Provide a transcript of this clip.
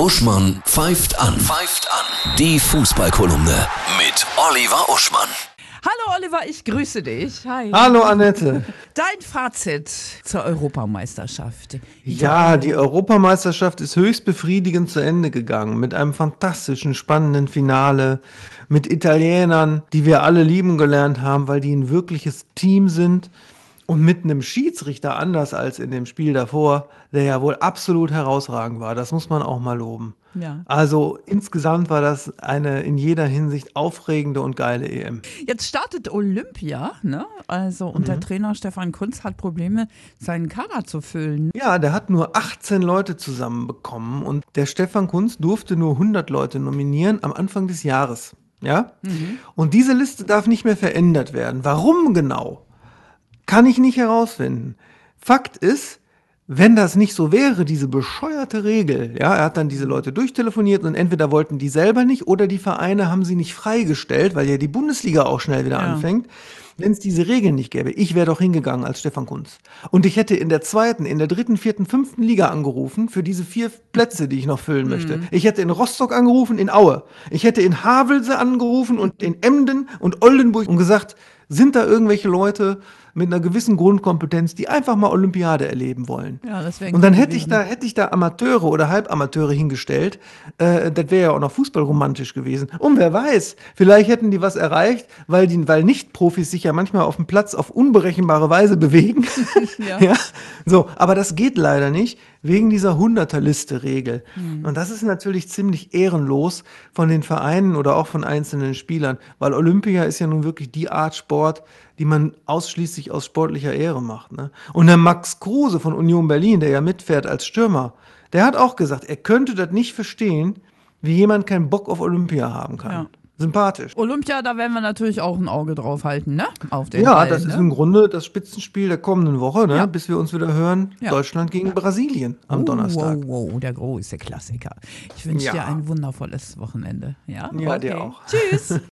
Uschmann pfeift an. Pfeift an. Die Fußballkolumne mit Oliver Uschmann. Hallo Oliver, ich grüße dich. Hi. Hallo Annette. Dein Fazit zur Europameisterschaft. Ja, die Europameisterschaft ist höchst befriedigend zu Ende gegangen mit einem fantastischen, spannenden Finale, mit Italienern, die wir alle lieben gelernt haben, weil die ein wirkliches Team sind und mit einem Schiedsrichter anders als in dem Spiel davor, der ja wohl absolut herausragend war. Das muss man auch mal loben. Ja. Also insgesamt war das eine in jeder Hinsicht aufregende und geile EM. Jetzt startet Olympia, ne? Also und der Trainer Stefan Kunz hat Probleme, seinen Kader zu füllen. Ja, der hat nur 18 Leute zusammenbekommen und der Stefan Kunz durfte nur 100 Leute nominieren am Anfang des Jahres. Ja? Und diese Liste darf nicht mehr verändert werden. Warum genau? Kann ich nicht herausfinden. Fakt ist, wenn das nicht so wäre, diese bescheuerte Regel, ja, er hat dann diese Leute durchtelefoniert und entweder wollten die selber nicht oder die Vereine haben sie nicht freigestellt, weil ja die Bundesliga auch schnell wieder Ja. anfängt. Wenn es diese Regeln nicht gäbe, ich wäre doch hingegangen als Stefan Kunz. Und ich hätte in der zweiten, in der dritten, vierten, fünften Liga angerufen für diese vier Plätze, die ich noch füllen möchte. Ich hätte in Rostock angerufen, in Aue. Ich hätte in Havelse angerufen und in Emden und Oldenburg und gesagt, sind da irgendwelche Leute mit einer gewissen Grundkompetenz, die einfach mal Olympiade erleben wollen. Ja, Und dann hätte ich da, hätte ich da Amateure oder Halbamateure hingestellt. Äh, das wäre ja auch noch fußballromantisch gewesen. Und wer weiß, vielleicht hätten die was erreicht, weil die, weil Nicht-Profis sich ja manchmal auf dem Platz auf unberechenbare Weise bewegen. Ja. ja. So, aber das geht leider nicht wegen dieser Hunderterliste-Regel. Hm. Und das ist natürlich ziemlich ehrenlos von den Vereinen oder auch von einzelnen Spielern, weil Olympia ist ja nun wirklich die Art Sport, die man ausschließlich aus sportlicher Ehre macht. Ne? Und der Max Kruse von Union Berlin, der ja mitfährt als Stürmer, der hat auch gesagt, er könnte das nicht verstehen, wie jemand keinen Bock auf Olympia haben kann. Ja. Sympathisch. Olympia, da werden wir natürlich auch ein Auge drauf halten, ne? Auf den Ja, Ball, das ne? ist im Grunde das Spitzenspiel der kommenden Woche, ne? Ja. bis wir uns wieder hören. Ja. Deutschland gegen Brasilien am Oh, Donnerstag. Wow, wow, der große Klassiker. Ich wünsche dir ein wundervolles Wochenende. Ja, Ja, dir auch. Tschüss.